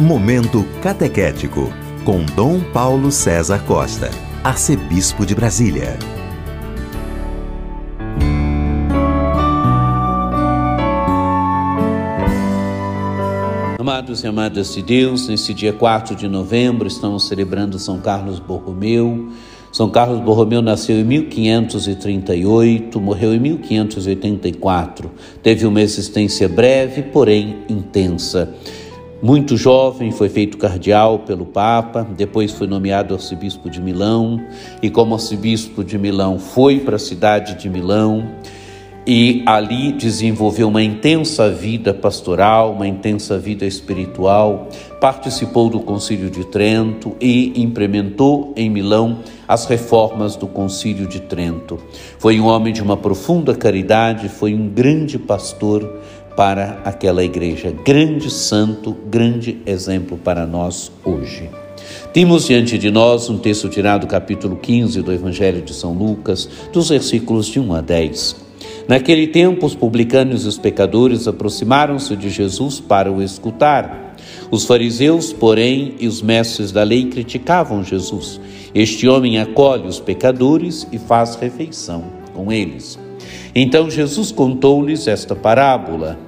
Momento Catequético, com Dom Paulo César Costa, Arcebispo de Brasília. Amados e amadas de Deus, nesse dia 4 de novembro estamos celebrando São Carlos Borromeu. São Carlos Borromeu nasceu em 1538, morreu em 1584. Teve uma existência breve, porém intensa. Muito jovem, foi feito cardeal pelo Papa, depois foi nomeado arcebispo de Milão, e como arcebispo de Milão foi para a cidade de Milão e ali desenvolveu uma intensa vida pastoral, uma intensa vida espiritual, participou do Concílio de Trento e implementou em Milão as reformas do Concílio de Trento. Foi um homem de uma profunda caridade, foi um grande pastor para aquela igreja, grande santo, grande exemplo para nós hoje. Temos diante de nós um texto tirado do capítulo 15 do Evangelho de São Lucas, dos versículos de 1 a 10. Naquele tempo, os publicanos e os pecadores aproximaram-se de Jesus para o escutar. Os fariseus, porém, e os mestres da lei criticavam Jesus. Este homem acolhe os pecadores e faz refeição com eles. Então Jesus contou-lhes esta parábola.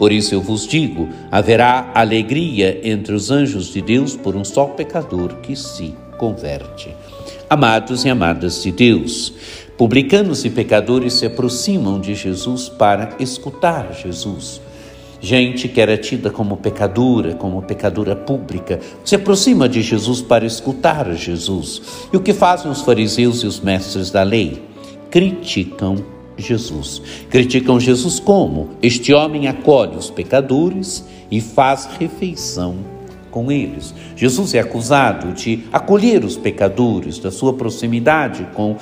Por isso eu vos digo: haverá alegria entre os anjos de Deus por um só pecador que se converte. Amados e amadas de Deus, publicanos e pecadores se aproximam de Jesus para escutar Jesus gente que era tida como pecadora, como pecadora pública, se aproxima de Jesus para escutar Jesus. E o que fazem os fariseus e os mestres da lei? Criticam Jesus. Criticam Jesus como? Este homem acolhe os pecadores e faz refeição com eles. Jesus é acusado de acolher os pecadores, da sua proximidade com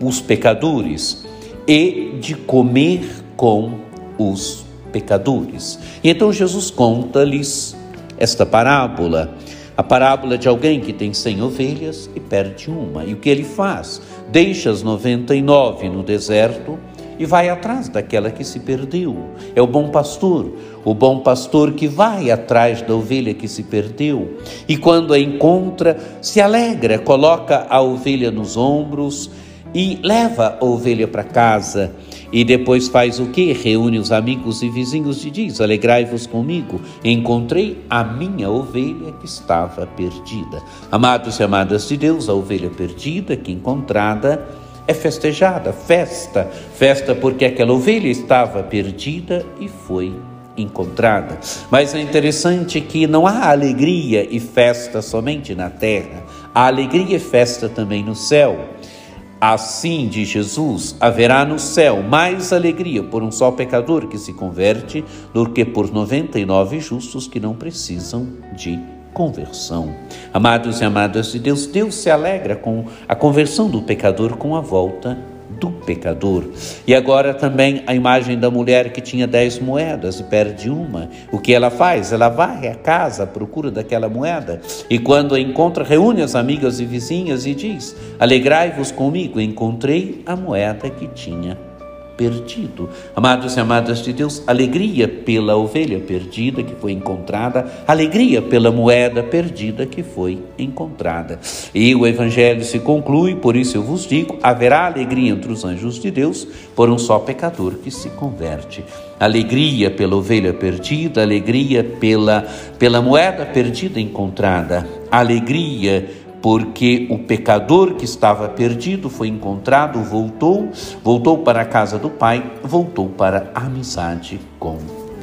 os pecadores e de comer com os pecadores. E então Jesus conta-lhes esta parábola, a parábola de alguém que tem cem ovelhas e perde uma. E o que ele faz? Deixa as noventa e nove no deserto e vai atrás daquela que se perdeu. É o bom pastor, o bom pastor que vai atrás da ovelha que se perdeu e quando a encontra, se alegra, coloca a ovelha nos ombros e leva a ovelha para casa. E depois faz o que? Reúne os amigos e vizinhos e diz: Alegrai-vos comigo, encontrei a minha ovelha que estava perdida. Amados e amadas de Deus, a ovelha perdida que encontrada é festejada, festa, festa porque aquela ovelha estava perdida e foi encontrada. Mas é interessante que não há alegria e festa somente na terra, há alegria e festa também no céu. Assim, de Jesus, haverá no céu mais alegria por um só pecador que se converte do que por 99 justos que não precisam de conversão. Amados e amadas de Deus, Deus se alegra com a conversão do pecador com a volta do pecador. E agora também a imagem da mulher que tinha dez moedas e perde uma. O que ela faz? Ela vai à casa à procura daquela moeda e quando a encontra, reúne as amigas e vizinhas e diz: Alegrai-vos comigo, encontrei a moeda que tinha perdido. Amados e amadas de Deus, alegria pela ovelha perdida que foi encontrada, alegria pela moeda perdida que foi encontrada. E o evangelho se conclui, por isso eu vos digo: haverá alegria entre os anjos de Deus por um só pecador que se converte. Alegria pela ovelha perdida, alegria pela, pela moeda perdida encontrada, alegria porque o pecador que estava perdido foi encontrado, voltou, voltou para a casa do Pai, voltou para a amizade com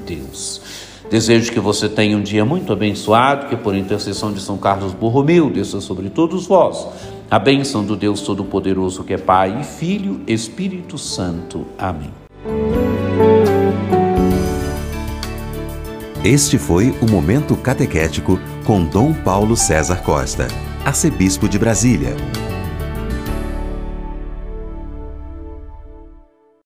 Deus. Desejo que você tenha um dia muito abençoado, que por intercessão de São Carlos Borromeu desça sobre todos vós a bênção do Deus Todo-Poderoso, que é Pai e Filho, Espírito Santo. Amém. Este foi o Momento Catequético com Dom Paulo César Costa, arcebispo de Brasília